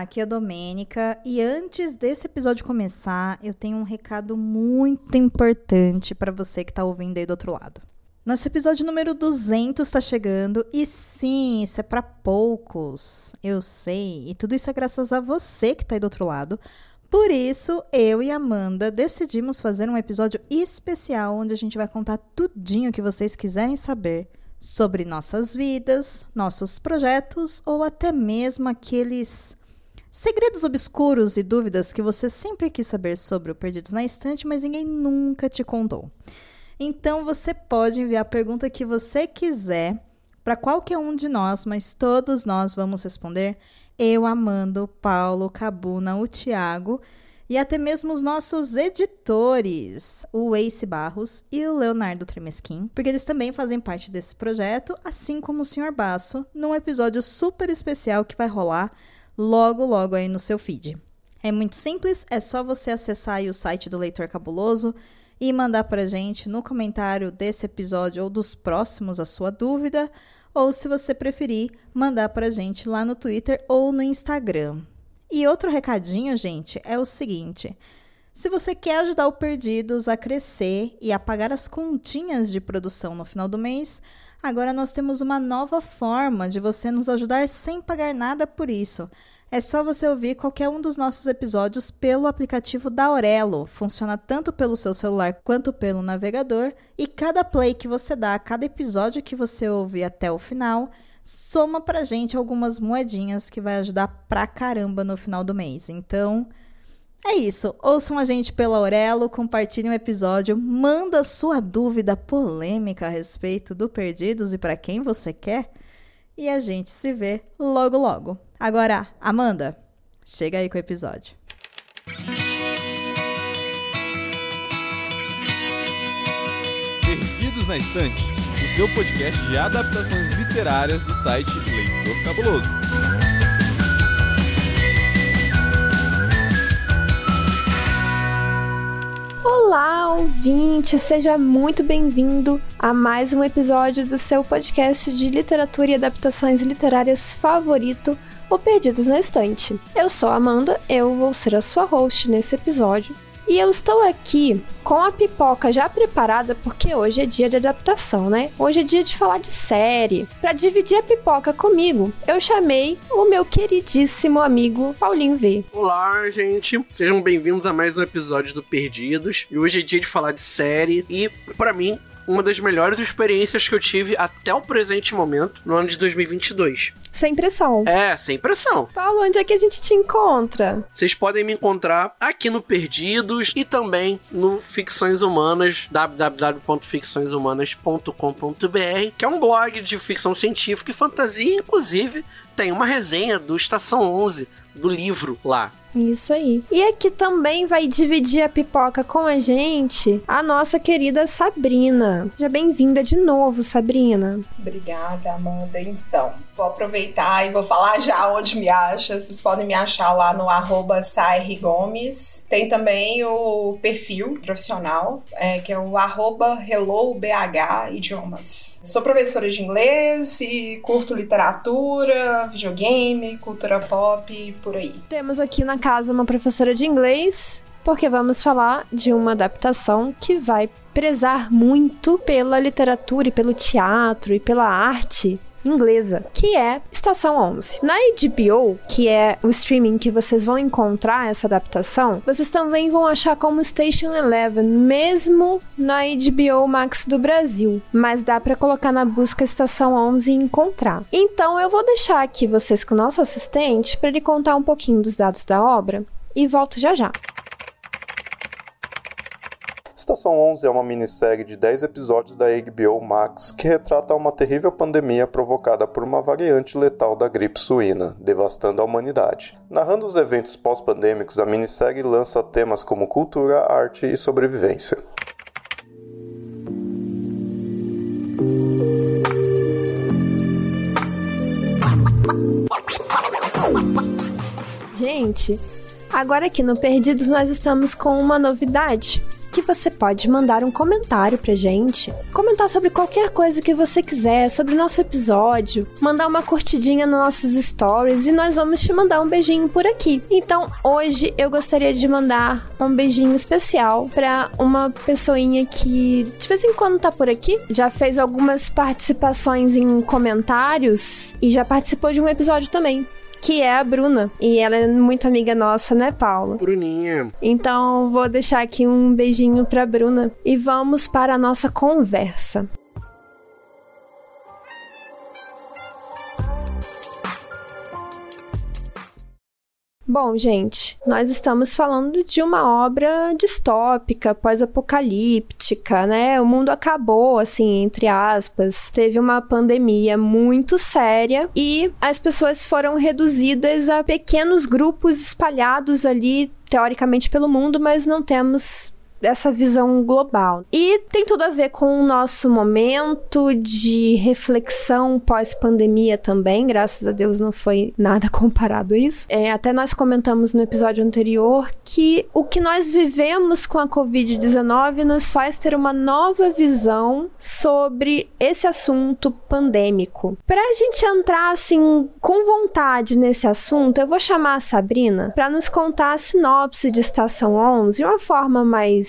Aqui é a Domênica e antes desse episódio começar, eu tenho um recado muito importante para você que está ouvindo aí do outro lado. Nosso episódio número 200 está chegando e sim, isso é para poucos. Eu sei, e tudo isso é graças a você que está aí do outro lado. Por isso, eu e Amanda decidimos fazer um episódio especial onde a gente vai contar tudinho que vocês quiserem saber sobre nossas vidas, nossos projetos ou até mesmo aqueles segredos obscuros e dúvidas que você sempre quis saber sobre o Perdidos na Estante, mas ninguém nunca te contou. Então você pode enviar a pergunta que você quiser para qualquer um de nós, mas todos nós vamos responder. Eu, Amanda, o Paulo, Cabuna, o Tiago e até mesmo os nossos editores, o Ace Barros e o Leonardo Tremesquim, porque eles também fazem parte desse projeto, assim como o Sr. Basso, num episódio super especial que vai rolar logo logo aí no seu feed. É muito simples, é só você acessar o site do Leitor Cabuloso e mandar pra gente no comentário desse episódio ou dos próximos a sua dúvida, ou se você preferir, mandar pra gente lá no Twitter ou no Instagram. E outro recadinho, gente, é o seguinte: se você quer ajudar o Perdidos a crescer e a pagar as continhas de produção no final do mês, agora nós temos uma nova forma de você nos ajudar sem pagar nada por isso. É só você ouvir qualquer um dos nossos episódios pelo aplicativo da Aurelo. Funciona tanto pelo seu celular quanto pelo navegador. E cada play que você dá, cada episódio que você ouve até o final, soma pra gente algumas moedinhas que vai ajudar pra caramba no final do mês. Então, é isso. Ouçam a gente pela Aurelo, compartilhem o episódio, manda sua dúvida polêmica a respeito do Perdidos e para quem você quer. E a gente se vê logo logo. Agora, Amanda, chega aí com o episódio. Perdidos na Estante seu podcast de adaptações literárias do site Leitor Cabuloso. Olá, ouvinte! Seja muito bem-vindo a mais um episódio do seu podcast de literatura e adaptações literárias favorito, O Perdidos na Estante. Eu sou a Amanda, eu vou ser a sua host nesse episódio e eu estou aqui com a pipoca já preparada porque hoje é dia de adaptação, né? Hoje é dia de falar de série. Para dividir a pipoca comigo, eu chamei o meu queridíssimo amigo Paulinho V. Olá, gente. Sejam bem-vindos a mais um episódio do Perdidos. E hoje é dia de falar de série e para mim uma das melhores experiências que eu tive até o presente momento, no ano de 2022. Sem pressão. É, sem pressão. Paulo, onde é que a gente te encontra? Vocês podem me encontrar aqui no Perdidos e também no Ficções Humanas, www.ficçõeshumanas.com.br, que é um blog de ficção científica e fantasia, inclusive tem uma resenha do Estação 11, do livro lá. Isso aí. E aqui também vai dividir a pipoca com a gente a nossa querida Sabrina. Seja bem-vinda de novo, Sabrina. Obrigada, Amanda. Então, vou aproveitar e vou falar já onde me acha. Vocês podem me achar lá no arroba Gomes. Tem também o perfil profissional, é, que é o arroba HelloBH Idiomas. Sou professora de inglês e curto literatura, videogame, cultura pop, por aí. Temos aqui na casa uma professora de inglês, porque vamos falar de uma adaptação que vai prezar muito pela literatura e pelo teatro e pela arte inglesa, que é Estação 11. Na HBO, que é o streaming que vocês vão encontrar essa adaptação, vocês também vão achar como Station Eleven, mesmo na HBO Max do Brasil, mas dá para colocar na busca Estação 11 e encontrar. Então eu vou deixar aqui vocês com o nosso assistente para ele contar um pouquinho dos dados da obra e volto já já. Estação 11 é uma minissérie de 10 episódios da HBO Max que retrata uma terrível pandemia provocada por uma variante letal da gripe suína, devastando a humanidade. Narrando os eventos pós-pandêmicos, a minissérie lança temas como cultura, arte e sobrevivência. Gente, agora aqui no Perdidos nós estamos com uma novidade você pode mandar um comentário pra gente, comentar sobre qualquer coisa que você quiser, sobre o nosso episódio, mandar uma curtidinha nos nossos stories e nós vamos te mandar um beijinho por aqui. Então, hoje eu gostaria de mandar um beijinho especial para uma pessoinha que de vez em quando tá por aqui, já fez algumas participações em comentários e já participou de um episódio também que é a Bruna. E ela é muito amiga nossa, né, Paulo? Bruninha. Então, vou deixar aqui um beijinho pra Bruna e vamos para a nossa conversa. Bom, gente, nós estamos falando de uma obra distópica, pós-apocalíptica, né? O mundo acabou, assim, entre aspas. Teve uma pandemia muito séria e as pessoas foram reduzidas a pequenos grupos espalhados ali, teoricamente, pelo mundo, mas não temos essa visão global. E tem tudo a ver com o nosso momento de reflexão pós-pandemia também, graças a Deus não foi nada comparado a isso. É, até nós comentamos no episódio anterior que o que nós vivemos com a Covid-19 nos faz ter uma nova visão sobre esse assunto pandêmico. Para a gente entrar assim com vontade nesse assunto, eu vou chamar a Sabrina para nos contar a sinopse de Estação 11 de uma forma mais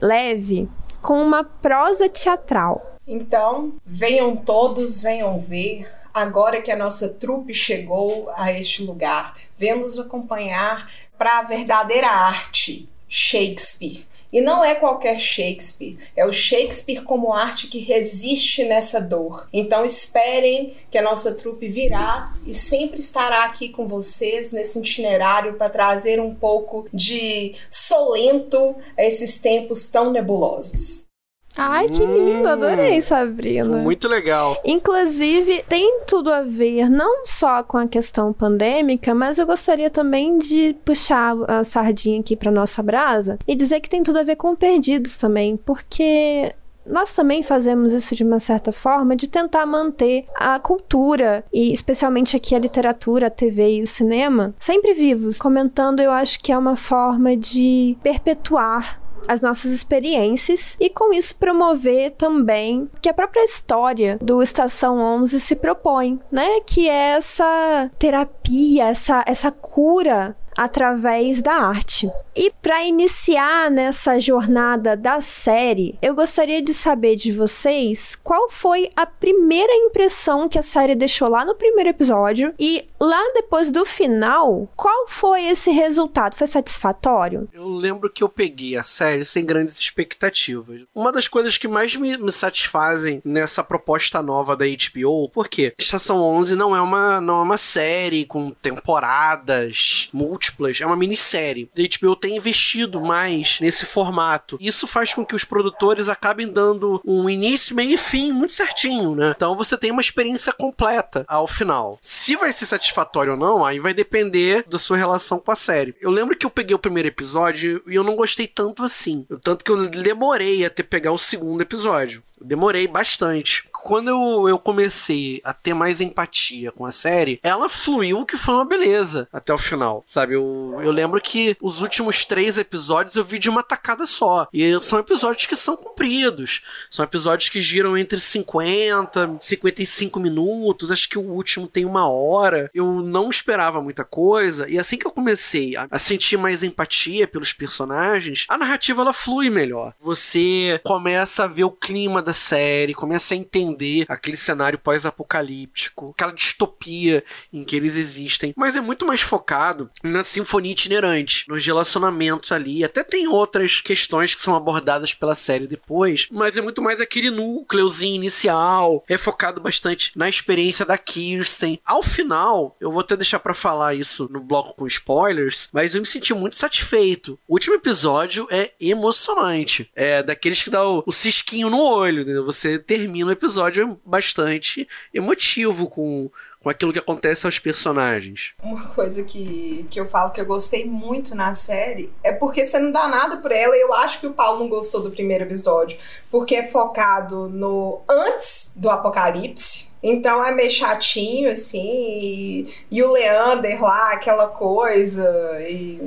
leve, com uma prosa teatral. Então, venham todos, venham ver. Agora que a nossa trupe chegou a este lugar, venham nos acompanhar para a verdadeira arte, Shakespeare. E não é qualquer Shakespeare, é o Shakespeare como arte que resiste nessa dor. Então esperem que a nossa trupe virá e sempre estará aqui com vocês nesse itinerário para trazer um pouco de solento a esses tempos tão nebulosos. Ai, que lindo, adorei, Sabrina. Muito legal. Inclusive, tem tudo a ver não só com a questão pandêmica, mas eu gostaria também de puxar a sardinha aqui para nossa brasa e dizer que tem tudo a ver com perdidos também, porque nós também fazemos isso de uma certa forma de tentar manter a cultura e especialmente aqui a literatura, a TV e o cinema sempre vivos. Comentando, eu acho que é uma forma de perpetuar as nossas experiências e com isso promover também que a própria história do Estação 11 se propõe, né? Que é essa terapia, essa, essa cura através da arte. E para iniciar nessa jornada da série, eu gostaria de saber de vocês qual foi a primeira impressão que a série deixou lá no primeiro episódio e lá depois do final, qual foi esse resultado? Foi satisfatório? Eu lembro que eu peguei a série sem grandes expectativas. Uma das coisas que mais me, me satisfazem nessa proposta nova da HBO, porque Estação 11 não é uma, não é uma série com temporadas múltiplas, é uma minissérie. A HBO tem investido mais nesse formato. Isso faz com que os produtores acabem dando um início, meio e fim muito certinho, né? Então você tem uma experiência completa ao final. Se vai ser satisfatório ou não, aí vai depender da sua relação com a série. Eu lembro que eu peguei o primeiro episódio e eu não gostei tanto assim. Tanto que eu demorei até pegar o segundo episódio. Demorei bastante quando eu, eu comecei a ter mais empatia com a série, ela fluiu que foi uma beleza até o final, sabe? Eu, eu lembro que os últimos três episódios eu vi de uma tacada só. E são episódios que são compridos. São episódios que giram entre 50 e 55 minutos. Acho que o último tem uma hora. Eu não esperava muita coisa. E assim que eu comecei a, a sentir mais empatia pelos personagens, a narrativa ela flui melhor. Você começa a ver o clima da série, começa a entender aquele cenário pós-apocalíptico, aquela distopia em que eles existem, mas é muito mais focado na sinfonia itinerante, nos relacionamentos ali. Até tem outras questões que são abordadas pela série depois, mas é muito mais aquele núcleozinho inicial, é focado bastante na experiência da Kirsten. Ao final, eu vou até deixar para falar isso no bloco com spoilers, mas eu me senti muito satisfeito. O último episódio é emocionante. É daqueles que dá o, o cisquinho no olho, né? Você termina o episódio episódio bastante emotivo com, com aquilo que acontece aos personagens. Uma coisa que, que eu falo que eu gostei muito na série é porque você não dá nada por ela. Eu acho que o Paulo não gostou do primeiro episódio, porque é focado no antes do apocalipse. Então é meio chatinho, assim, e, e o Leander lá, aquela coisa. E,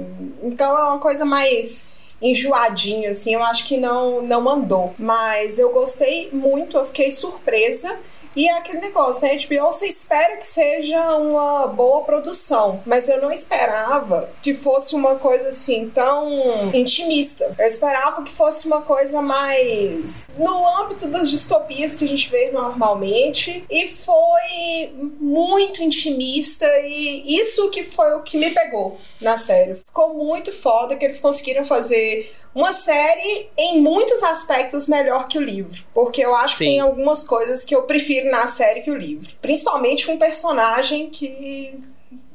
então é uma coisa mais enjoadinho, assim, eu acho que não, não mandou. Mas eu gostei muito, eu fiquei surpresa. E é aquele negócio, né? HBO, você espera que seja uma boa produção, mas eu não esperava que fosse uma coisa assim tão intimista. Eu esperava que fosse uma coisa mais no âmbito das distopias que a gente vê normalmente e foi muito intimista e isso que foi o que me pegou na série. Ficou muito foda que eles conseguiram fazer uma série em muitos aspectos melhor que o livro, porque eu acho Sim. que tem algumas coisas que eu prefiro na série que o livro, principalmente um personagem que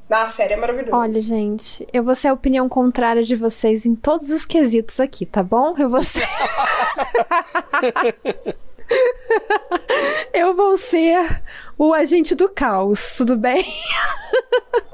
na série é maravilhoso. Olha, gente, eu vou ser a opinião contrária de vocês em todos os quesitos aqui, tá bom? Eu vou ser. eu vou ser o agente do caos, tudo bem?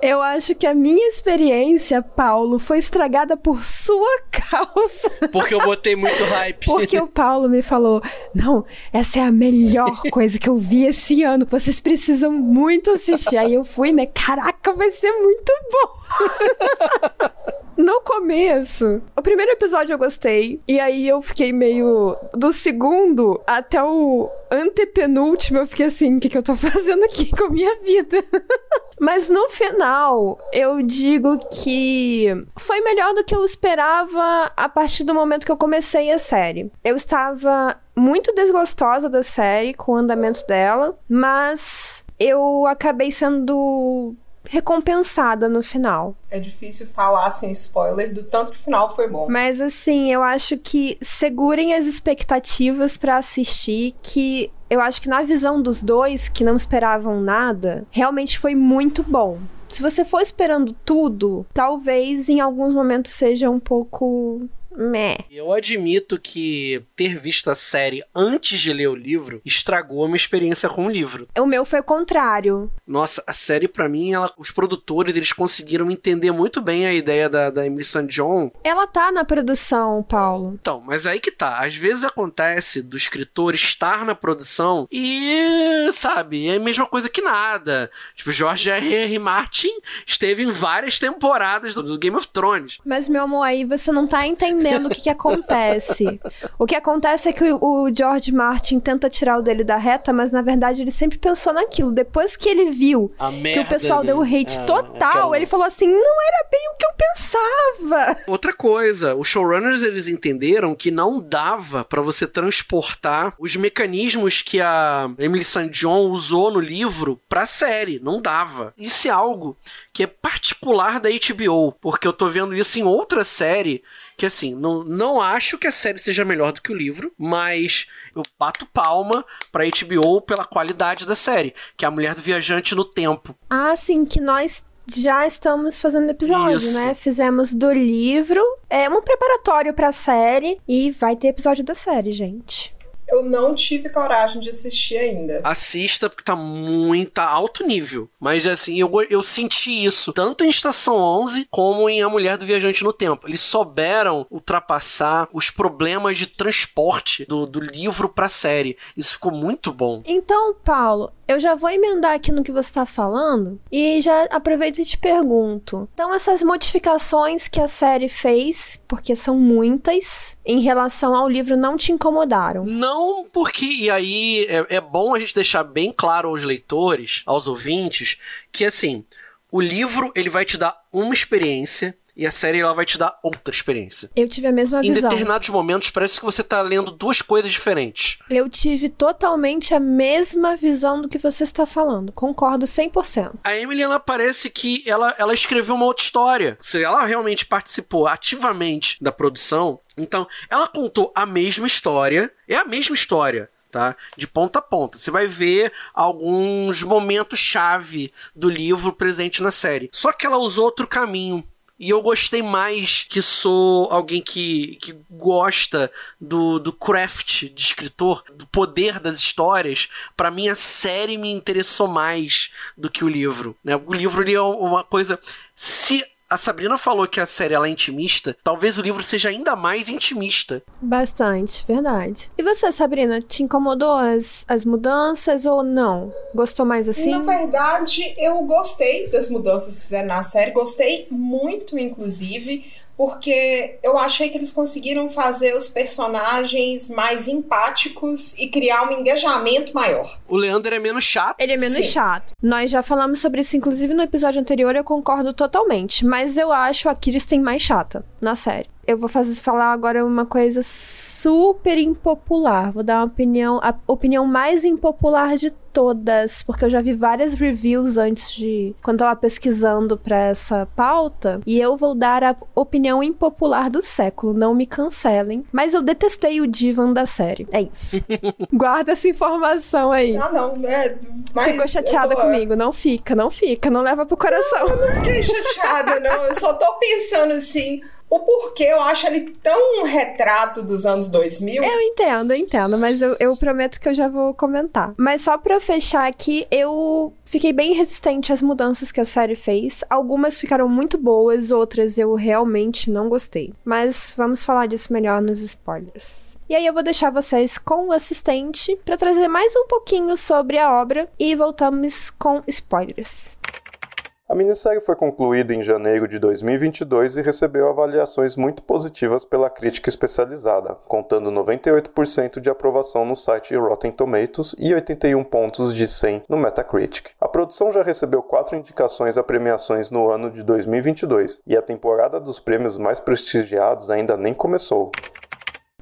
Eu acho que a minha experiência, Paulo, foi estragada por sua causa. Porque eu botei muito hype. Porque o Paulo me falou: não, essa é a melhor coisa que eu vi esse ano. Vocês precisam muito assistir. Aí eu fui, né? Caraca, vai ser muito bom. No começo, o primeiro episódio eu gostei. E aí eu fiquei meio. Do segundo até o antepenúltimo, eu fiquei assim: o que, que eu tô fazendo aqui com a minha vida? Mas no final, eu digo que foi melhor do que eu esperava a partir do momento que eu comecei a série. Eu estava muito desgostosa da série com o andamento dela, mas eu acabei sendo recompensada no final. É difícil falar sem spoiler do tanto que o final foi bom. Mas assim, eu acho que segurem as expectativas para assistir que eu acho que na visão dos dois que não esperavam nada, realmente foi muito bom. Se você for esperando tudo, talvez em alguns momentos seja um pouco Meh. Eu admito que ter visto a série antes de ler o livro estragou a minha experiência com o livro. O meu foi o contrário. Nossa, a série para mim, ela, os produtores, eles conseguiram entender muito bem a ideia da, da Emily St. John. Ela tá na produção, Paulo. Então, mas aí que tá. Às vezes acontece do escritor estar na produção e, sabe, é a mesma coisa que nada. Tipo, George R. R. Martin esteve em várias temporadas do, do Game of Thrones. Mas, meu amor, aí você não tá entendendo entendendo o que, que acontece. O que acontece é que o, o, George Martin tenta tirar o dele da reta, mas na verdade ele sempre pensou naquilo. Depois que ele viu que o pessoal deu hate é, total, aquela... ele falou assim: não era bem o que eu pensava. Outra coisa, os showrunners eles entenderam que não dava para você transportar os mecanismos que a Emily St. John usou no livro pra série. Não dava. Isso é algo que é particular da HBO, porque eu tô vendo isso em outra série que assim, não, não acho que a série seja melhor do que o livro, mas eu bato palma pra HBO pela qualidade da série, que é a Mulher do Viajante no Tempo. Ah, sim, que nós já estamos fazendo episódio, Isso. né? Fizemos do livro, é um preparatório pra série e vai ter episódio da série, gente eu não tive coragem de assistir ainda. Assista, porque tá muito tá alto nível. Mas assim, eu, eu senti isso tanto em Estação 11 como em A Mulher do Viajante no Tempo. Eles souberam ultrapassar os problemas de transporte do, do livro pra série. Isso ficou muito bom. Então, Paulo, eu já vou emendar aqui no que você está falando e já aproveito e te pergunto. Então, essas modificações que a série fez, porque são muitas, em relação ao livro, não te incomodaram? Não, porque, e aí é, é bom a gente deixar bem claro aos leitores, aos ouvintes, que assim, o livro ele vai te dar uma experiência e a série ela vai te dar outra experiência. Eu tive a mesma visão. Em determinados momentos parece que você tá lendo duas coisas diferentes. Eu tive totalmente a mesma visão do que você está falando. Concordo 100%. A Emily ela parece que ela, ela escreveu uma outra história. Se ela realmente participou ativamente da produção, então ela contou a mesma história, é a mesma história tá? De ponta a ponta. Você vai ver alguns momentos chave do livro presente na série. Só que ela usou outro caminho. E eu gostei mais que sou alguém que, que gosta do, do craft de escritor, do poder das histórias. Para mim, a série me interessou mais do que o livro. Né? O livro é uma coisa. Se a Sabrina falou que a série ela é intimista, talvez o livro seja ainda mais intimista. Bastante, verdade. E você, Sabrina, te incomodou as, as mudanças ou não? Gostou mais assim? Na verdade, eu gostei das mudanças que fizeram na série, gostei muito, inclusive, porque eu achei que eles conseguiram fazer os personagens mais empáticos e criar um engajamento maior. O Leandro é menos chato. Ele é menos Sim. chato. Nós já falamos sobre isso, inclusive, no episódio anterior, eu concordo totalmente. Mas eu acho a Kirsten mais chata na série. Eu vou fazer, falar agora uma coisa super impopular. Vou dar uma opinião, a opinião mais impopular de todas, porque eu já vi várias reviews antes de quando eu tava pesquisando pra essa pauta, e eu vou dar a opinião impopular do século, não me cancelem, mas eu detestei o Divan da série. É isso. Guarda essa informação aí. Ah, não, né? Mas Ficou chateada eu tô- comigo? Não fica, não fica, não leva pro coração. fiquei chateada, não. Eu só tô pensando assim. O porquê eu acho ele tão um retrato dos anos 2000. Eu entendo, eu entendo, mas eu, eu prometo que eu já vou comentar. Mas só pra fechar aqui, eu fiquei bem resistente às mudanças que a série fez. Algumas ficaram muito boas, outras eu realmente não gostei. Mas vamos falar disso melhor nos spoilers. E aí eu vou deixar vocês com o assistente pra trazer mais um pouquinho sobre a obra e voltamos com spoilers. A minissérie foi concluída em janeiro de 2022 e recebeu avaliações muito positivas pela crítica especializada, contando 98% de aprovação no site Rotten Tomatoes e 81 pontos de 100 no Metacritic. A produção já recebeu quatro indicações a premiações no ano de 2022 e a temporada dos prêmios mais prestigiados ainda nem começou.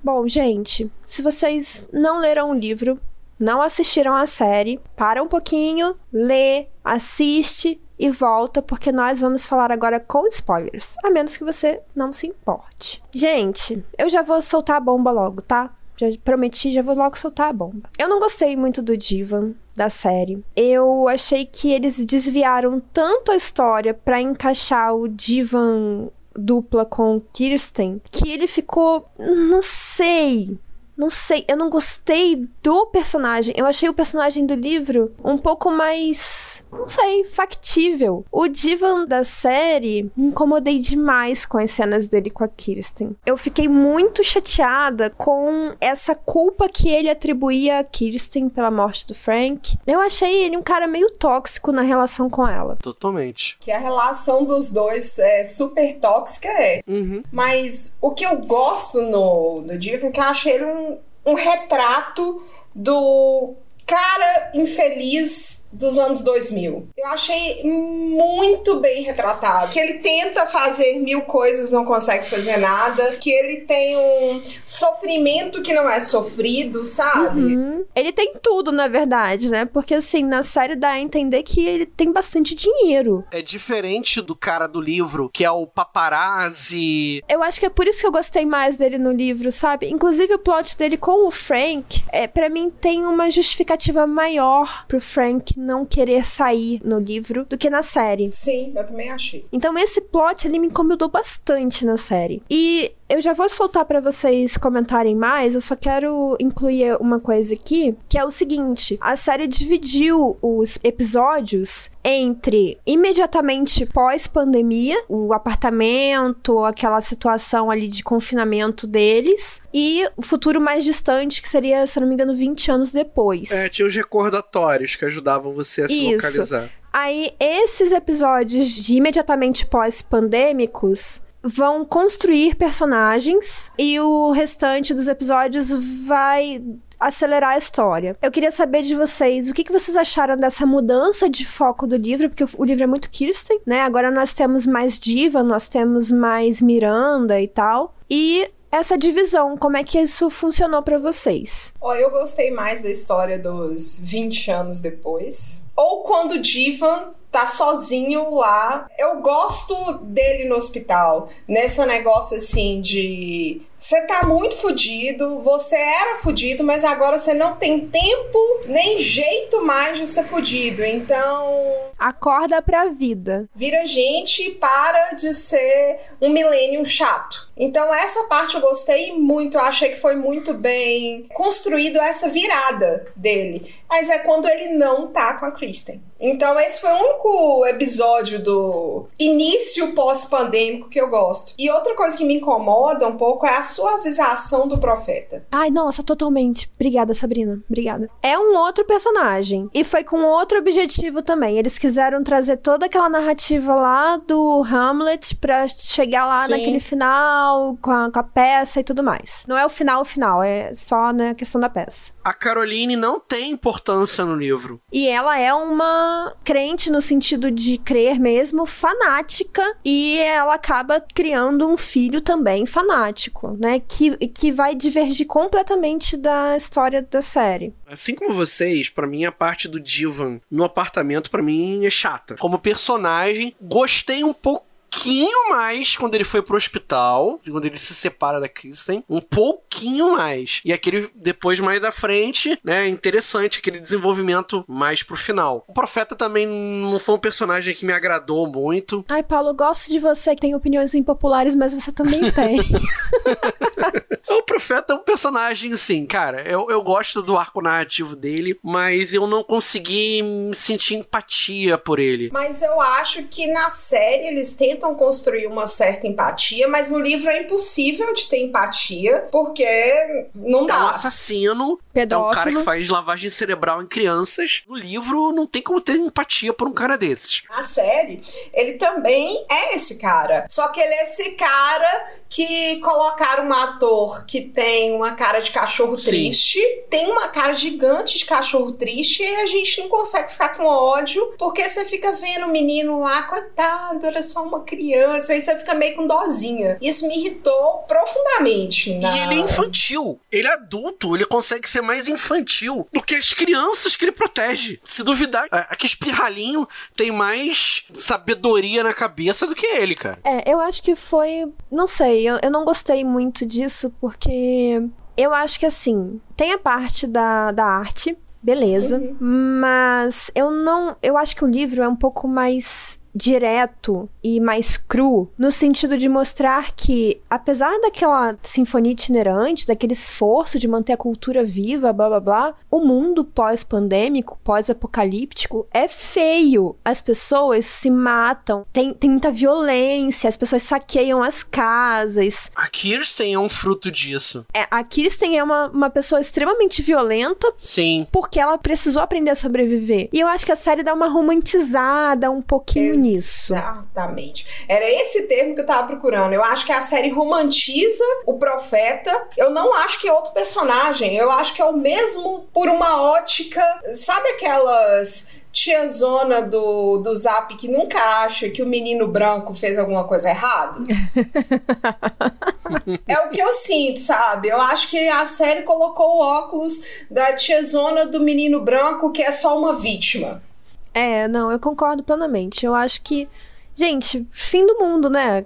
Bom, gente, se vocês não leram o livro, não assistiram a série, para um pouquinho, lê, assiste e volta, porque nós vamos falar agora com spoilers, a menos que você não se importe. Gente, eu já vou soltar a bomba logo, tá? Já prometi, já vou logo soltar a bomba. Eu não gostei muito do Divan da série. Eu achei que eles desviaram tanto a história pra encaixar o Divan dupla com Kirsten que ele ficou, não sei, não sei, eu não gostei do personagem. Eu achei o personagem do livro um pouco mais, não sei, factível. O Divan da série, me incomodei demais com as cenas dele com a Kirsten. Eu fiquei muito chateada com essa culpa que ele atribuía a Kirsten pela morte do Frank. Eu achei ele um cara meio tóxico na relação com ela. Totalmente. Que a relação dos dois é super tóxica, é. Uhum. Mas o que eu gosto no, no Divan é que eu acho ele um, um retrato do cara infeliz dos anos 2000. Eu achei muito bem retratado. Que ele tenta fazer mil coisas, não consegue fazer nada. Que ele tem um sofrimento que não é sofrido, sabe? Uhum. Ele tem tudo, na verdade, né? Porque assim, na série dá a entender que ele tem bastante dinheiro. É diferente do cara do livro, que é o paparazzi. Eu acho que é por isso que eu gostei mais dele no livro, sabe? Inclusive o plot dele com o Frank, é, para mim tem uma justificativa maior pro Frank não querer sair no livro do que na série. Sim, eu também achei. Então esse plot ele me incomodou bastante na série. E eu já vou soltar pra vocês comentarem mais, eu só quero incluir uma coisa aqui, que é o seguinte: a série dividiu os episódios entre imediatamente pós-pandemia, o apartamento, aquela situação ali de confinamento deles, e o futuro mais distante, que seria, se não me engano, 20 anos depois. É, tinha os recordatórios que ajudavam você a se Isso. localizar. Aí, esses episódios de imediatamente pós-pandêmicos vão construir personagens e o restante dos episódios vai acelerar a história. Eu queria saber de vocês, o que, que vocês acharam dessa mudança de foco do livro, porque o, livro é muito Kirsten, né? Agora nós temos mais Diva, nós temos mais Miranda e tal. E essa divisão, como é que isso funcionou pra vocês? Ó, eu gostei mais da história dos 20 anos depois. Ou quando o Divan tá sozinho lá. Eu gosto dele no hospital. Nesse negócio assim de. Você tá muito fudido, você era fudido, mas agora você não tem tempo nem jeito mais de ser fudido. Então, Acorda pra vida. vira gente e para de ser um milênio chato. Então essa parte eu gostei muito, eu achei que foi muito bem construído essa virada dele. Mas é quando ele não tá com a Kristen. Então esse foi o único episódio do início pós-pandêmico que eu gosto. E outra coisa que me incomoda um pouco é a suavização do profeta. Ai, nossa, totalmente. Obrigada, Sabrina. Obrigada. É um outro personagem. E foi com outro objetivo também. Eles quiseram trazer toda aquela narrativa lá do Hamlet pra chegar lá Sim. naquele final, com a, com a peça e tudo mais. Não é o final, o final. É só né, a questão da peça. A Caroline não tem importância no livro. E ela é uma crente no sentido de crer mesmo, fanática, e ela acaba criando um filho também fanático, né? Que, que vai divergir completamente da história da série. Assim como vocês, pra mim a parte do Divan no apartamento pra mim é chata. Como personagem, gostei um pouquinho mais quando ele foi pro hospital, quando ele se separa da Kristen, um pouquinho mais. E aquele depois mais à frente, né, interessante aquele desenvolvimento mais pro final. O Profeta também não foi um personagem que me agradou muito. Ai, Paulo, eu gosto de você que tem opiniões impopulares, mas você também tem. O Profeta é um personagem, assim, cara. Eu, eu gosto do arco narrativo dele, mas eu não consegui sentir empatia por ele. Mas eu acho que na série eles tentam construir uma certa empatia, mas no livro é impossível de ter empatia, porque não É um dá. assassino, é um Pedófilo. cara que faz lavagem cerebral em crianças. No livro, não tem como ter empatia por um cara desses. Na série, ele também é esse cara. Só que ele é esse cara que colocaram um ator que tem uma cara de cachorro Sim. triste, tem uma cara gigante de cachorro triste, e a gente não consegue ficar com ódio, porque você fica vendo o menino lá, coitado, era só uma criança, aí você fica meio com dozinha. Isso me irritou profundamente. na- E ele é infantil. Ele é adulto. Ele consegue ser mais infantil do que as crianças que ele protege. Se duvidar, aquele espirralinho tem mais sabedoria na cabeça do que ele, cara. É, eu acho que foi. Não sei, eu, eu não gostei muito disso, porque eu acho que assim, tem a parte da, da arte, beleza, mas eu não. Eu acho que o livro é um pouco mais direto e mais cru, no sentido de mostrar que, apesar daquela sinfonia itinerante, daquele esforço de manter a cultura viva, blá blá blá, o mundo pós-pandêmico, pós-apocalíptico é feio. As pessoas se matam, tem, tem muita violência, as pessoas saqueiam as casas. A Kirsten é um fruto disso. É, a Kirsten é uma, uma pessoa extremamente violenta Sim. porque ela precisou aprender a sobreviver. E eu acho que a série dá uma romantizada um pouquinho nisso. Exatamente. Era esse termo que eu tava procurando. Eu acho que a série romantiza o profeta. Eu não acho que é outro personagem. Eu acho que é o mesmo por uma ótica. Sabe aquelas tiazona do, do Zap que nunca acha que o menino branco fez alguma coisa errada? é o que eu sinto, sabe? Eu acho que a série colocou o óculos da tiazona do menino branco que é só uma vítima. É, não, eu concordo plenamente. Eu acho que. Gente, fim do mundo, né?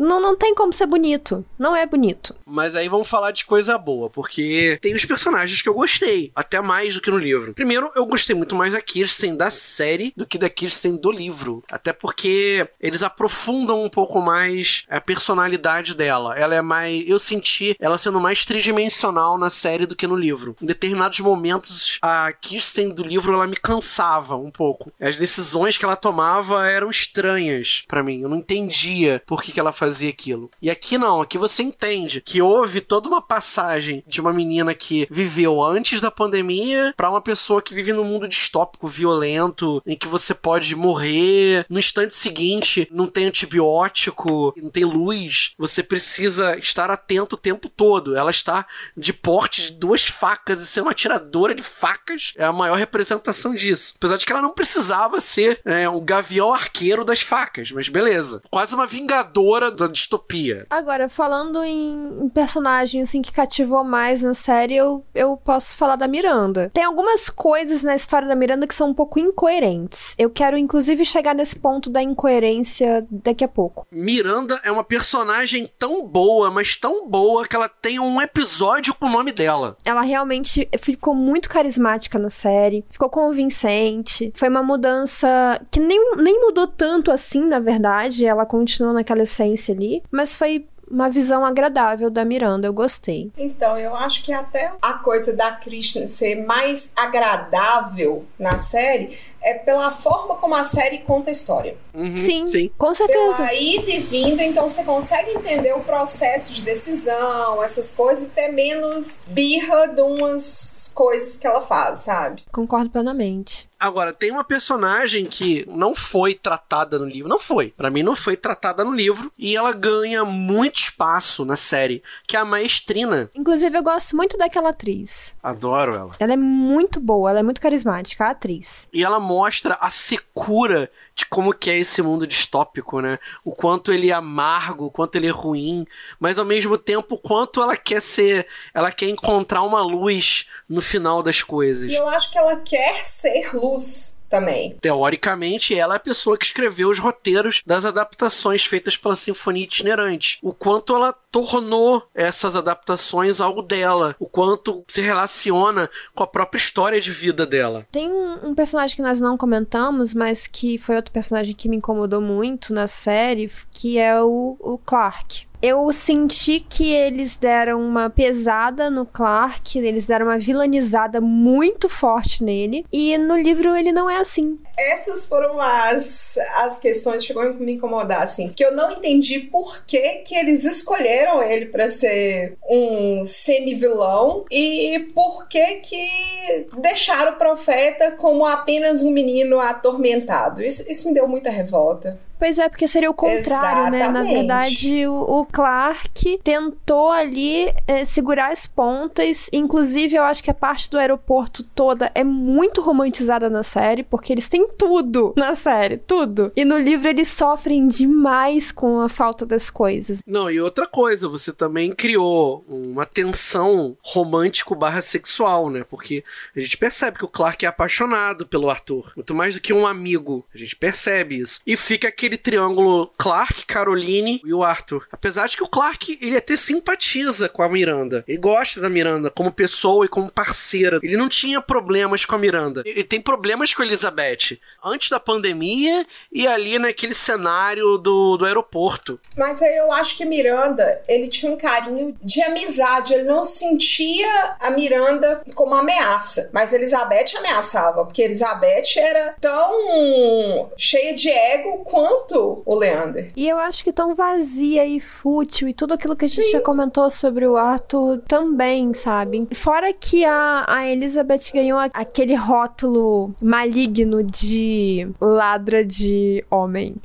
Não, não tem como ser bonito. Não é bonito. Mas aí vamos falar de coisa boa, porque tem os personagens que eu gostei, até mais do que no livro. Primeiro, eu gostei muito mais da Kirsten da série do que da Kirsten do livro. Até porque eles aprofundam um pouco mais a personalidade dela. Ela é mais. Eu senti ela sendo mais tridimensional na série do que no livro. Em determinados momentos, a Kirsten do livro ela me cansava um pouco. As decisões que ela tomava eram estranhas pra mim. Eu não entendia por que, que ela fazia aquilo. E aqui não, aqui você entende que houve toda uma passagem de uma menina que viveu antes da pandemia pra uma pessoa que vive num mundo distópico, violento, em que você pode morrer no instante seguinte, não tem antibiótico, não tem luz, você precisa estar atento o tempo todo. Ela está de porte de duas facas e ser uma atiradora de facas é a maior representação disso. Apesar de que ela não precisava ser né, um gavião arqueiro das facas, mas beleza. Quase uma vingadora da distopia. Agora, falando em, em personagem assim que cativou mais na série, eu, eu posso falar da Miranda. Tem algumas coisas na história da Miranda que são um pouco incoerentes. Eu quero, inclusive, chegar nesse ponto da incoerência daqui a pouco. Miranda é uma personagem tão boa, mas tão boa que ela tem um episódio com o nome dela. Ela realmente ficou muito carismática na série, ficou convincente. Foi uma mudança que nem, nem mudou tanto assim, na verdade. Ela continuou naquela essência ali, mas foi uma visão agradável da Miranda. Eu gostei. Então, eu acho que até a coisa da Kristen ser mais agradável na série é pela forma como a série conta a história. Uhum, sim, sim. com certeza. Pela ida e vinda, então você consegue entender o processo de decisão, essas coisas, e ter menos birra de umas coisas que ela faz, sabe? Concordo plenamente. Agora, tem uma personagem que não foi tratada no livro. Não foi. Para mim, não foi tratada no livro. E ela ganha muito espaço na série, que é a Maestrina. Inclusive, eu gosto muito daquela atriz. Adoro ela. Ela é muito boa, ela é muito carismática, a atriz. E ela mostra a secura de como que é esse mundo distópico, né? O quanto ele é amargo, o quanto ele é ruim, mas ao mesmo tempo o quanto ela quer ser, ela quer encontrar uma luz no final das coisas. E eu acho que ela quer ser luz também. Teoricamente, ela é a pessoa que escreveu os roteiros das adaptações feitas pela Sinfonia Itinerante. O quanto ela tornou essas adaptações algo dela, o quanto se relaciona com a própria história de vida dela. Tem um, personagem que nós não comentamos, mas que foi outro personagem que me incomodou muito na série, que é o, o Clark. Eu senti que eles deram uma pesada no Clark, eles deram uma vilanizada muito forte nele, e no livro ele não é assim. Essas foram as, as questões que chegou a me incomodar, assim. Que eu não entendi por que, que eles escolheram ele para ser um semi-vilão e por que que deixaram o profeta como apenas um menino atormentado. Isso, isso me deu muita revolta. Pois é, porque seria o contrário, né? Na Exatamente. verdade, o, o Clark tentou ali eh, segurar as pontas. Inclusive, eu acho que a parte do aeroporto toda é muito romantizada na série, porque eles têm tudo na série, tudo. E no livro eles sofrem demais com a falta das coisas. Não, e outra coisa, você também criou uma tensão romântico barra sexual, né? Porque a gente percebe que o Clark é apaixonado pelo Arthur. Muito mais do que um amigo. A gente percebe isso. E fica aquele triângulo Clark, Caroline e o Arthur. Apesar de que o Clark, ele até simpatiza com a Miranda. Ele gosta da Miranda como pessoa e como parceira. Ele não tinha problemas com a Miranda. Ele tem problemas com a Elizabeth. Antes da pandemia e ali naquele cenário do, do aeroporto. Mas aí eu acho que Miranda, ele tinha um carinho de amizade. Ele não sentia a Miranda como ameaça. Mas Elizabeth ameaçava, porque Elizabeth era tão cheia de ego quanto o Leander. E eu acho que tão vazia e fútil e tudo aquilo que a gente já comentou sobre o Arthur também, sabe? Fora que a, a Elizabeth ganhou a- aquele rótulo maligno de ladra de homem.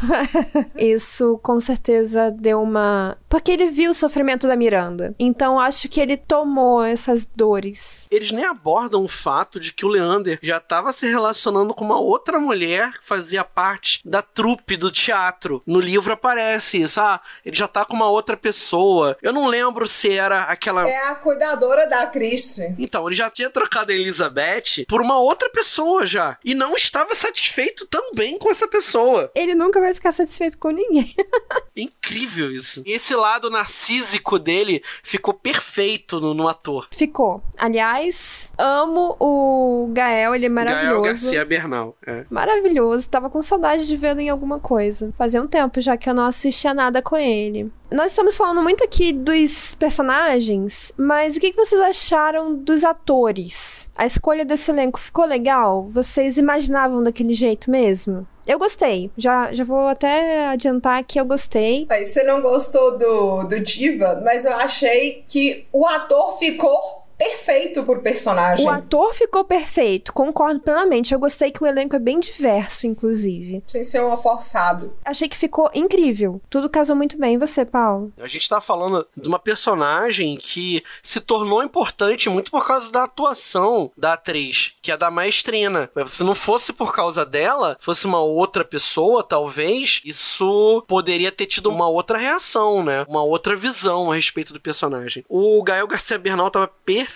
Isso com certeza deu uma. Porque ele viu o sofrimento da Miranda. Então acho que ele tomou essas dores. eles nem abordam o fato de que o Leander já estava se relacionando com uma outra mulher que fazia parte da trupe do teatro. No livro aparece isso. Ah, ele já tá com uma outra pessoa. Eu não lembro se era aquela. É a cuidadora da Christie. Então, ele já tinha trocado a Elizabeth por uma outra pessoa já. E não estava satisfeito também com essa pessoa. Ele nunca vai ficar satisfeito com ninguém. Incrível isso. E esse lado narcísico dele ficou perfeito no, no ator. Ficou. Aliás, amo o Gael, ele é Gael maravilhoso. Garcia Bernal. É. Maravilhoso. Tava com saudade de vê-lo em alguma coisa. Fazia um tempo já que eu não assistia nada com ele. Nós estamos falando muito aqui dos personagens, mas o que vocês acharam dos atores? A escolha desse elenco ficou legal? Vocês imaginavam daquele jeito mesmo? Eu gostei. Já, já vou até adiantar que eu gostei. Aí você não gostou do, do Diva, mas eu achei que o ator ficou perfeito pro personagem. O ator ficou perfeito, concordo plenamente. Eu gostei que o elenco é bem diverso, inclusive. Sem ser um forçado. Achei que ficou incrível. Tudo casou muito bem. E você, Paulo? A gente tá falando de uma personagem que se tornou importante muito por causa da atuação da atriz, que é da maestrina. Se não fosse por causa dela, fosse uma outra pessoa, talvez, isso poderia ter tido uma outra reação, né? Uma outra visão a respeito do personagem. O Gael Garcia Bernal tava perfeito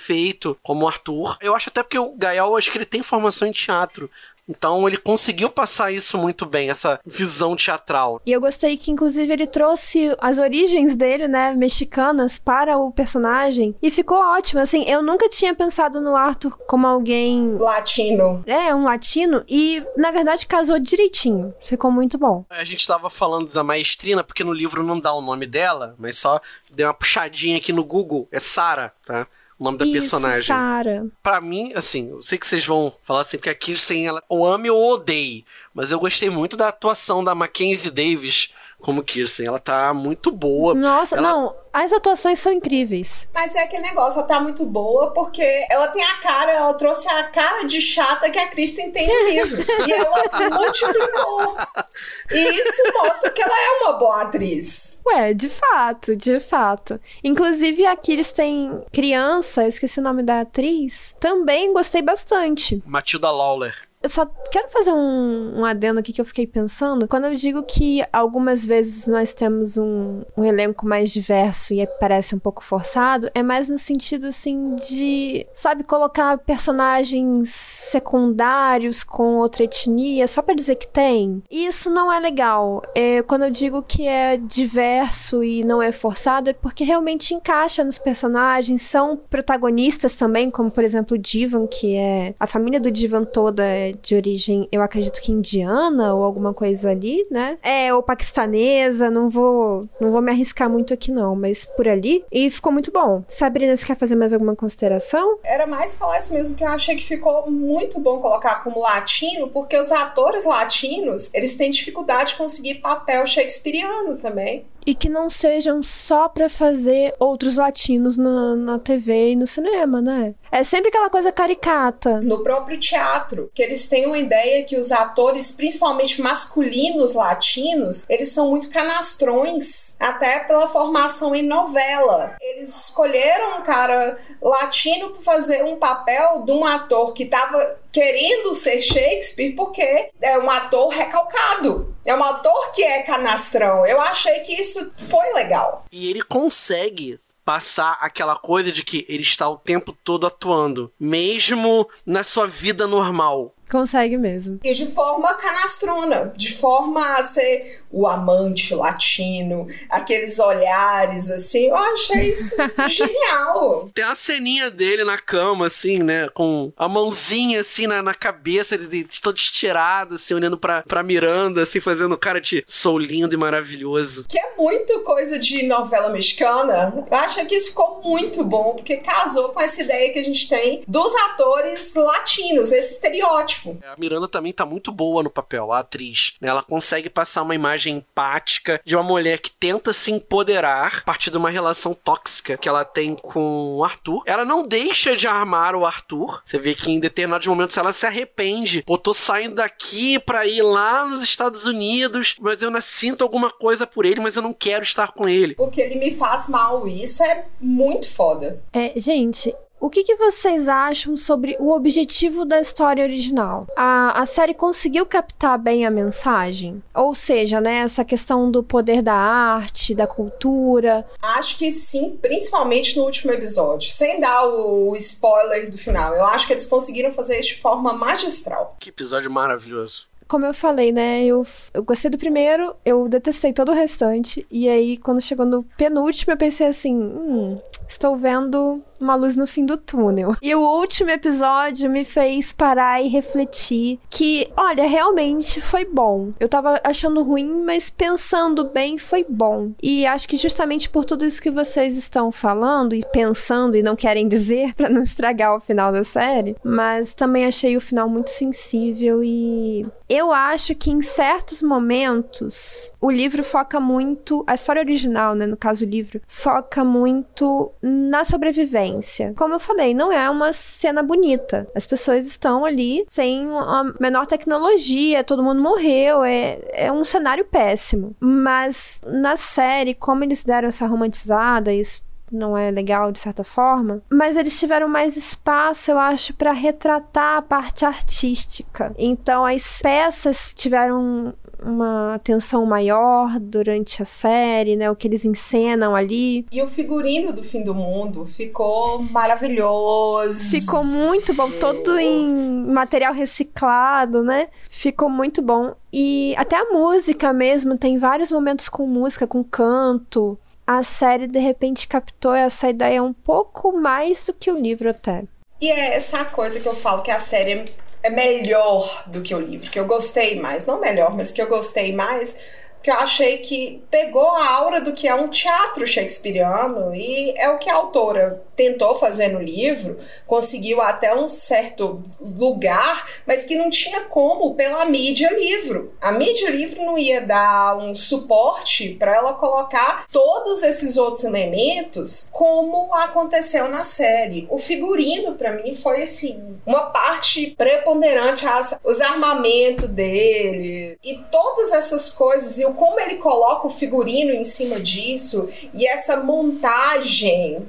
como Arthur. Eu acho até porque o Gael, acho que ele tem formação em teatro Então ele conseguiu passar isso muito bem, essa visão teatral. E eu gostei que, inclusive, ele trouxe as origens dele, né, mexicanas, para o personagem. E ficou ótimo. Assim, eu nunca tinha pensado no Arthur como alguém. Latino. É, um latino. E, na verdade, casou direitinho. Ficou muito bom. A gente tava falando da maestrina, porque no livro não dá o nome dela, mas só dei uma puxadinha aqui no Google. É Sara, tá? O nome da Isso, personagem. Sarah. Pra mim, assim, eu sei que vocês vão falar assim, porque a Kirsten, ela ou ame ou odeie. Mas eu gostei muito da atuação da Mackenzie Davis como Kirsten. Ela tá muito boa. Nossa, Ela- não, as atuações são incríveis. Mas é aquele negócio, ela tá muito boa porque ela tem a cara, ela trouxe a cara de chata que a Kristen tem no livro. e ela multiplicou. E isso mostra que ela é uma boa atriz. Ué, de fato, de fato. Inclusive, a Kirsten criança, eu esqueci o nome da atriz, também gostei bastante. Matilda Lawler. Eu só quero fazer um, um adendo aqui que eu fiquei pensando. Quando eu digo que algumas vezes nós temos um, um elenco mais diverso e parece um pouco forçado, é mais no sentido assim de, sabe, colocar personagens secundários com outra etnia só pra dizer que tem. Isso não é legal. É, quando eu digo que é diverso e não é forçado, é porque realmente encaixa nos personagens, são protagonistas também, como por exemplo o Divan, que é a família do Divan toda é de origem, eu acredito que indiana ou alguma coisa ali, né? É, ou paquistanesa, não vou, não vou me arriscar muito aqui não, mas por ali. E ficou muito bom. Sabrina, você quer fazer mais alguma consideração? Era mais falar isso mesmo, que eu achei que ficou muito bom colocar como latino, porque os atores latinos, eles têm dificuldade de conseguir papel shakespeariano também. E que não sejam só pra fazer outros latinos na, na TV e no cinema, né? É sempre aquela coisa caricata. No próprio teatro, que eles têm uma ideia que os atores, principalmente masculinos latinos, eles são muito canastrões, até pela formação em novela. Eles escolheram um cara latino para fazer um papel de um ator que tava querendo ser Shakespeare porque é um ator recalcado. É um ator que é canastrão. Eu achei que isso foi legal. E ele consegue passar aquela coisa de que ele está o tempo todo atuando, mesmo na sua vida normal. Consegue mesmo. E de forma canastrona, de forma a ser o amante latino, aqueles olhares assim. Eu achei isso genial. Tem a ceninha dele na cama, assim, né? Com a mãozinha, assim, na, na cabeça, ele todo estirado, assim, olhando pra, pra Miranda, assim, fazendo cara de sou lindo e maravilhoso. Que é muito coisa de novela mexicana. Eu acho que isso ficou muito bom, porque casou com essa ideia que a gente tem dos atores latinos, esse estereótipo. A Miranda também tá muito boa no papel, a atriz. né? Ela consegue passar uma imagem empática de uma mulher que tenta se empoderar a partir de uma relação tóxica que ela tem com o Arthur. Ela não deixa de armar o Arthur. Você vê que em determinados momentos ela se arrepende. Pô, tô saindo daqui pra ir lá nos Estados Unidos, mas eu ainda sinto alguma coisa por ele, mas eu não quero estar com ele. Porque ele me faz mal. Isso é muito foda. É, gente, o que, que vocês acham sobre o objetivo da história original? A, a série conseguiu captar bem a mensagem? Ou seja, né, essa questão do poder da arte, da cultura. Acho que sim, principalmente no último episódio. Sem dar o, o spoiler do final. Eu acho que eles conseguiram fazer isso de forma magistral. Que episódio maravilhoso. Como eu falei, né? Eu, eu gostei do primeiro, eu detestei todo o restante. E aí, quando chegou no penúltimo, eu pensei assim: hum, estou vendo uma luz no fim do túnel. E o último episódio me fez parar e refletir que, olha, realmente foi bom. Eu tava achando ruim, mas pensando bem, foi bom. E acho que justamente por tudo isso que vocês estão falando e pensando e não querem dizer pra não estragar o final da série, mas também achei o final muito sensível e eu acho que em certos momentos o livro foca muito, a história original, né, no caso o livro, foca muito na sobrevivência. Como eu falei, não é uma cena bonita. As pessoas estão ali sem a menor tecnologia, todo mundo morreu, é, é um cenário péssimo. Mas na série, como eles deram essa romantizada, isso não é legal de certa forma, mas eles tiveram mais espaço, eu acho, para retratar a parte artística. Então as peças tiveram uma atenção maior durante a série, né? O que eles encenam ali. E o figurino do fim do mundo ficou maravilhoso. Ficou muito bom, todo em material reciclado, né? Ficou muito bom. E até a música mesmo, tem vários momentos com música, com canto. A série de repente captou essa ideia um pouco mais do que o livro até. E é essa coisa que eu falo que a série é melhor do que o livro, que eu gostei mais, não melhor, mas que eu gostei mais, que eu achei que pegou a aura do que é um teatro shakespeariano e é o que a autora tentou fazer no livro, conseguiu até um certo lugar, mas que não tinha como pela mídia livro. A mídia livro não ia dar um suporte para ela colocar todos esses outros elementos como aconteceu na série. O figurino para mim foi assim, uma parte preponderante as, os armamentos dele e todas essas coisas e o como ele coloca o figurino em cima disso e essa montagem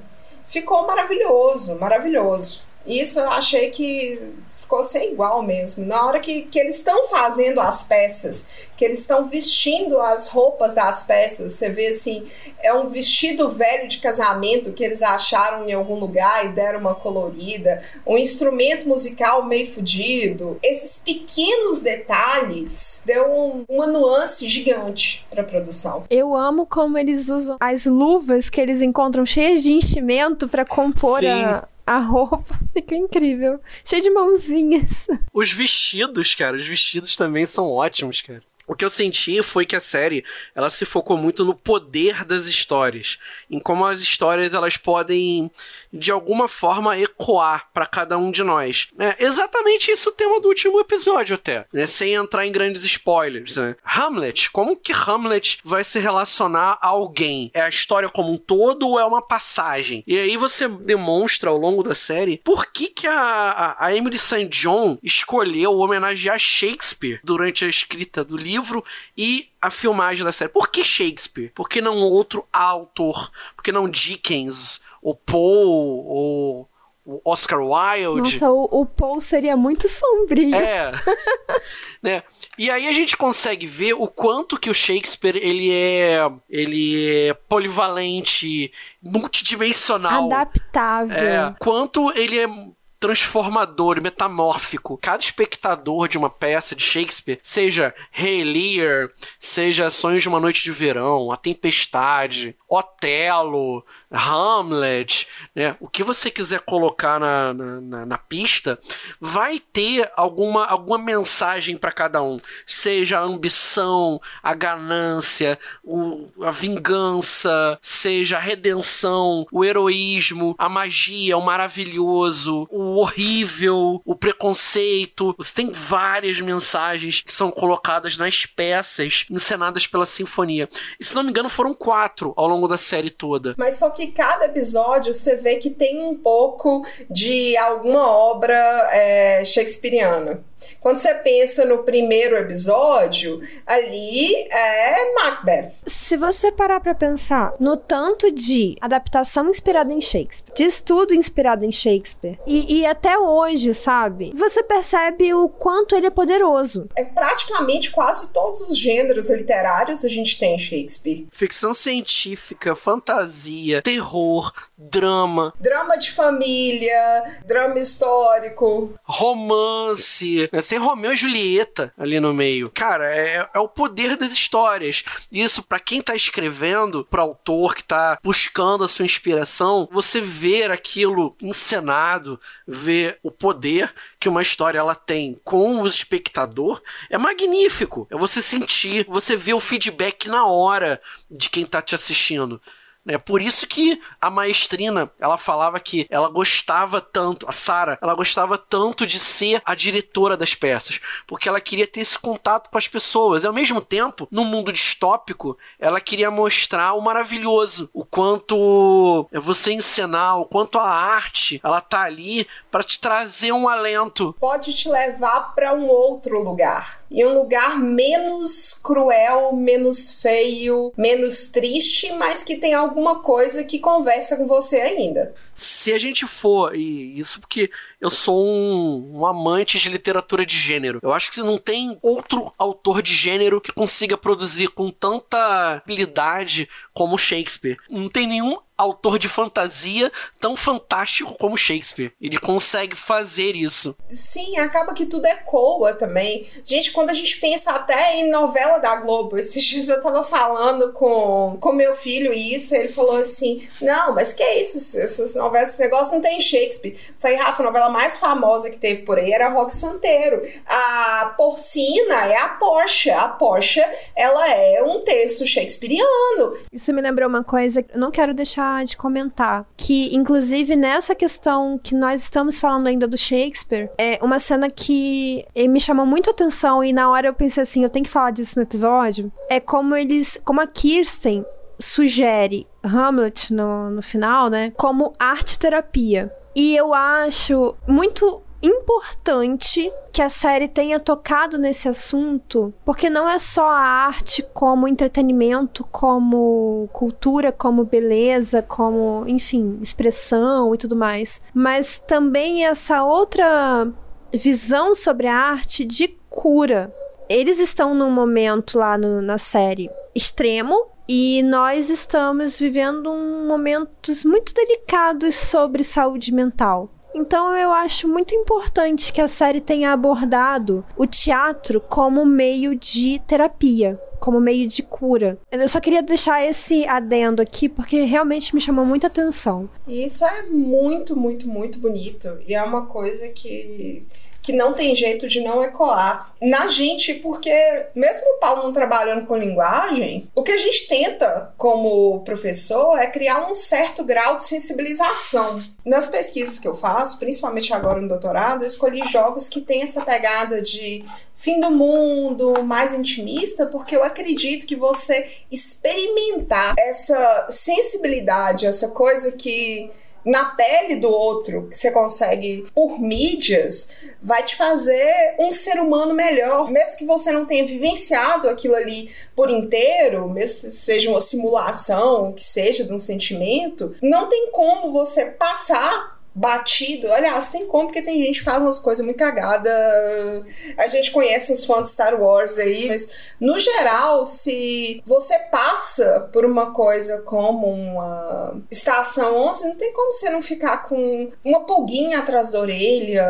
ficou maravilhoso, maravilhoso. Isso eu achei que ficou sem igual mesmo. Na hora que, que eles estão fazendo as peças, que eles estão vestindo as roupas das peças, você vê assim, é um vestido velho de casamento que eles acharam em algum lugar e deram uma colorida, um instrumento musical meio fudido. Esses pequenos detalhes deu um, uma nuance gigante para a produção. Eu amo como eles usam as luvas que eles encontram cheias de enchimento para compor Sim. a a roupa fica incrível. Cheia de mãozinhas. Os vestidos, cara, os vestidos também são ótimos, cara. O que eu senti foi que a série ela se focou muito no poder das histórias, em como as histórias elas podem de alguma forma ecoar para cada um de nós. É exatamente isso o tema do último episódio até, né? sem entrar em grandes spoilers. Né? Hamlet, como que Hamlet vai se relacionar a alguém? É a história como um todo ou é uma passagem? E aí você demonstra ao longo da série por que, que a, a Emily St. John escolheu homenagear Shakespeare durante a escrita do livro e a filmagem da série. Por que Shakespeare? Por que não outro autor? Por que não Dickens? o Paul, o, o Oscar Wilde. Nossa, o, o Paul seria muito sombrio. É. né? E aí a gente consegue ver o quanto que o Shakespeare ele é ele é polivalente, multidimensional, adaptável. É, quanto ele é transformador, metamórfico. Cada espectador de uma peça de Shakespeare, seja Rei Lear, seja Sonhos de uma Noite de Verão, A Tempestade, Otelo, Hamlet, né? O que você quiser colocar na, na, na pista, vai ter alguma, alguma mensagem para cada um. Seja a ambição, a ganância, o, a vingança, seja a redenção, o heroísmo, a magia, o maravilhoso, o horrível, o preconceito. Você tem várias mensagens que são colocadas nas peças encenadas pela sinfonia. E se não me engano, foram quatro ao longo da série toda. Mas só que cada episódio você vê que tem um pouco de alguma obra é, shakespeariana. Quando você pensa no primeiro episódio, ali é Macbeth. Se você parar para pensar no tanto de adaptação inspirada em Shakespeare, de estudo inspirado em Shakespeare, e, e até hoje, sabe? Você percebe o quanto ele é poderoso. É praticamente quase todos os gêneros literários a gente tem em Shakespeare. Ficção científica, fantasia, terror, drama. Drama de família, drama histórico. Romance. Né? Tem Romeu e Julieta ali no meio. Cara, é, é o poder das histórias. Isso, para quem tá escrevendo, pro autor que tá buscando a sua inspiração, você ver aquilo encenado, ver o poder que uma história ela tem com o espectador, é magnífico. É você sentir, você ver o feedback na hora de quem tá te assistindo. Né? Por isso que a maestrina, ela falava que ela gostava tanto, a Sara, ela gostava tanto de ser a diretora das peças, porque ela queria ter esse contato com as pessoas. E ao mesmo tempo, no mundo distópico, ela queria mostrar o maravilhoso, o quanto você encenar, o quanto a arte, ela tá ali para te trazer um alento. Pode te levar para um outro lugar em um lugar menos cruel, menos feio, menos triste, mas que tem alguma coisa que conversa com você ainda. Se a gente for, e isso porque eu sou um, um, amante de literatura de gênero. Eu acho que não tem outro autor de gênero que consiga produzir com tanta habilidade como Shakespeare. Não tem nenhum autor de fantasia tão fantástico como Shakespeare. Ele consegue fazer isso. Sim, acaba que tudo ecoa também. Gente, quando a gente pensa até em novela da Globo, esses dias eu tava falando com, com meu filho isso, ele falou assim: Não, mas que é isso? Essas novelas, esse negócio não tem Shakespeare. Eu falei, Rafa, a novela mais famosa que teve por aí era Rock Santeiro. A Porcina é a Porsche. A Porsche, ela é um texto shakespeariano. Isso me lembrou uma coisa que eu não quero deixar deixar de comentar. Que, inclusive, nessa questão que nós estamos falando ainda do Shakespeare, é uma cena que me chamou muito atenção e na hora eu pensei assim, eu tenho que falar disso no episódio. É como eles. Como a Kirsten sugere Hamlet no, no final, né? Como arte terapia. E eu acho muito importante que a série tenha tocado nesse assunto, porque não é só a arte como entretenimento, como cultura, como beleza, como, enfim, expressão e tudo mais, mas também essa outra visão sobre a arte de cura. Eles estão num momento lá no, na série extremo, e nós estamos vivendo um momentos muito delicados sobre saúde mental. Então eu acho muito importante que a série tenha abordado o teatro como meio de terapia, como meio de cura. Eu só queria deixar esse adendo aqui porque realmente me chamou muita atenção. E isso é muito, muito, muito bonito. E é uma coisa que que não tem jeito de não ecoar na gente, porque mesmo o Paulo não trabalhando com linguagem, o que a gente tenta como professor é criar um certo grau de sensibilização. Nas pesquisas que eu faço, principalmente agora no doutorado, eu escolhi jogos que têm essa pegada de fim do mundo, mais intimista, porque eu acredito que você experimentar essa sensibilidade, essa coisa que na pele do outro que você consegue por mídias vai te fazer um ser humano melhor, mesmo que você não tenha vivenciado aquilo ali por inteiro, mesmo que seja uma simulação, que seja de um sentimento, não tem como você passar batido. Aliás, tem como, porque tem gente que faz umas coisas muito cagadas. A gente conhece os fãs de Star Wars aí, mas no geral, se você passa por uma coisa como uma Estação 11, não tem como você não ficar com uma pulguinha atrás da orelha,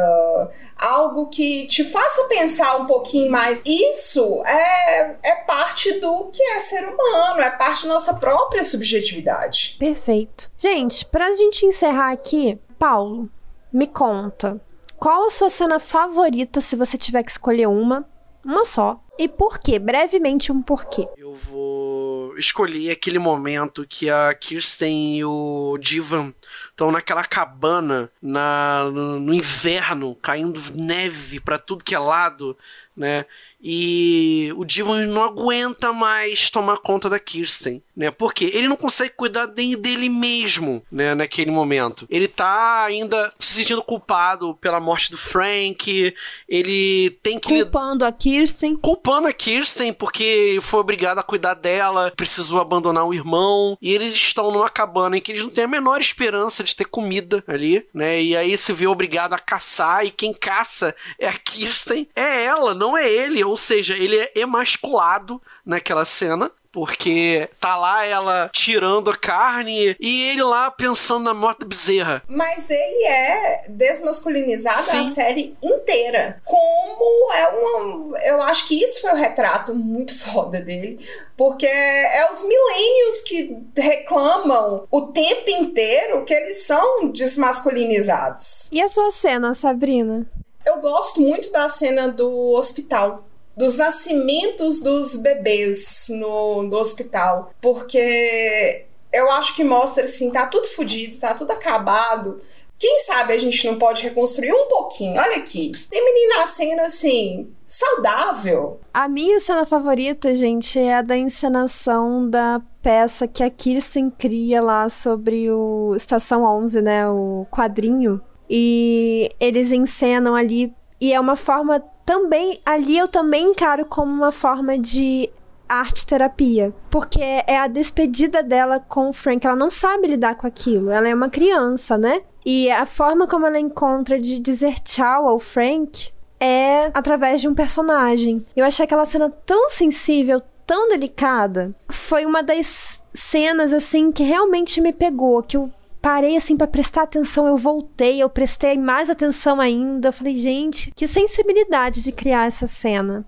algo que te faça pensar um pouquinho mais. Isso é, é parte do que é ser humano, é parte da nossa própria subjetividade. Perfeito. Gente, pra gente encerrar aqui, Paulo, me conta, qual a sua cena favorita se você tiver que escolher uma? Uma só. E por quê? Brevemente um porquê. Eu vou escolher aquele momento que a Kirsten e o Divan estão naquela cabana na, no, no inverno, caindo neve para tudo que é lado, né? E o Divan não aguenta mais tomar conta da Kirsten, né? Porque ele não consegue cuidar nem dele mesmo, né? Naquele momento. Ele tá ainda se sentindo culpado pela morte do Frank. Ele tem que. Culpando a Kirsten. Culpando a Kirsten porque foi obrigado a cuidar dela, precisou abandonar o irmão. E eles estão numa cabana em que eles não têm a menor esperança de ter comida ali, né? E aí se vê obrigado a caçar. E quem caça é a Kirsten. É ela, não é ele. Ou seja, ele é emasculado naquela cena porque tá lá ela tirando a carne e ele lá pensando na morte da bezerra. Mas ele é desmasculinizado Sim. a série inteira. Como é uma. Eu acho que isso foi o um retrato muito foda dele. Porque é os milênios que reclamam o tempo inteiro que eles são desmasculinizados. E a sua cena, Sabrina? Eu gosto muito da cena do hospital dos nascimentos dos bebês no, no hospital. Porque eu acho que mostra assim, tá tudo fodido, tá tudo acabado. Quem sabe a gente não pode reconstruir um pouquinho? Olha aqui. Tem menina nascendo assim, saudável. A minha cena favorita, gente, é a da encenação da peça que a Kirsten cria lá sobre o Estação 11, né? O quadrinho. E eles encenam ali. E é uma forma também ali eu também encaro como uma forma de arte terapia, porque é a despedida dela com o Frank. Ela não sabe lidar com aquilo. Ela é uma criança, né? E a forma como ela encontra de dizer tchau ao Frank é através de um personagem. Eu achei aquela cena tão sensível, tão delicada. Foi uma das cenas assim que realmente me pegou, que eu parei assim para prestar atenção, eu voltei, eu prestei mais atenção ainda. Eu falei, gente, que sensibilidade de criar essa cena.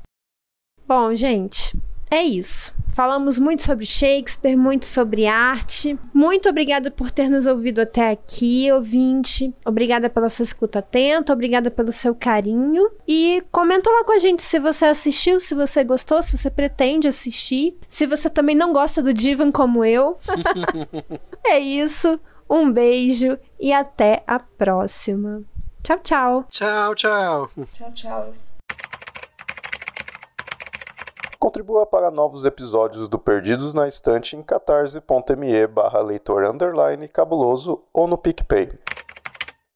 Bom, gente, é isso. Falamos muito sobre Shakespeare, muito sobre arte. Muito obrigada por ter nos ouvido até aqui, ouvinte. Obrigada pela sua escuta atenta, obrigada pelo seu carinho. E comenta lá com a gente se você assistiu, se você gostou, se você pretende assistir. Se você também não gosta do Divan como eu. é isso. Um beijo e até a próxima. Tchau, tchau. Tchau, tchau. Tchau, tchau. Contribua para novos episódios do Perdidos na Estante em catarse.me barra leitor underline cabuloso ou no PicPay.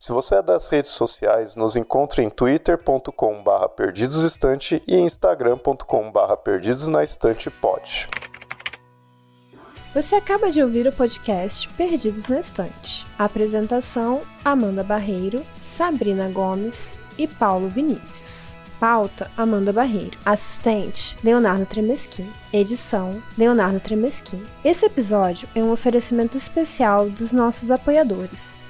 Se você é das redes sociais, nos encontre em twitter.com barra perdidosestante e instagram.com barra perdidosnaestantepod. Você acaba de ouvir o podcast Perdidos na Estante. Apresentação: Amanda Barreiro, Sabrina Gomes e Paulo Vinícius. Pauta: Amanda Barreiro. Assistente: Leonardo Tremesquim. Edição: Leonardo Tremesquim. Esse episódio é um oferecimento especial dos nossos apoiadores.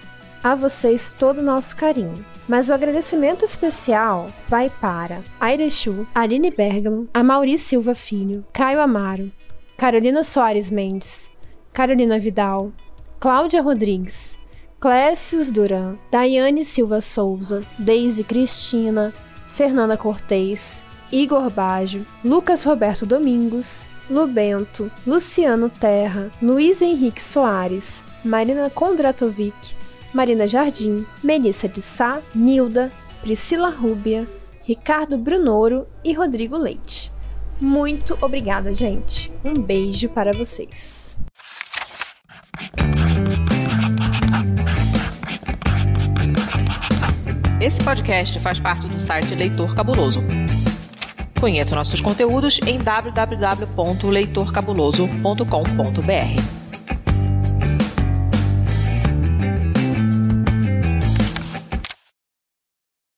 A vocês todo o nosso carinho. Mas o agradecimento especial vai para Airechu, Aline Bergamo, Amauri Silva Filho, Caio Amaro, Carolina Soares Mendes, Carolina Vidal, Cláudia Rodrigues, Clécius Duran, Daiane Silva Souza, Deise Cristina, Fernanda Cortez, Igor Baggio, Lucas Roberto Domingos, Lubento, Luciano Terra, Luiz Henrique Soares, Marina Kondratovic, Marina Jardim, Melissa de Sá, Nilda, Priscila Rúbia, Ricardo Brunoro e Rodrigo Leite. Muito obrigada, gente. Um beijo para vocês. Esse podcast faz parte do site Leitor Cabuloso. Conheça nossos conteúdos em www.leitorcabuloso.com.br.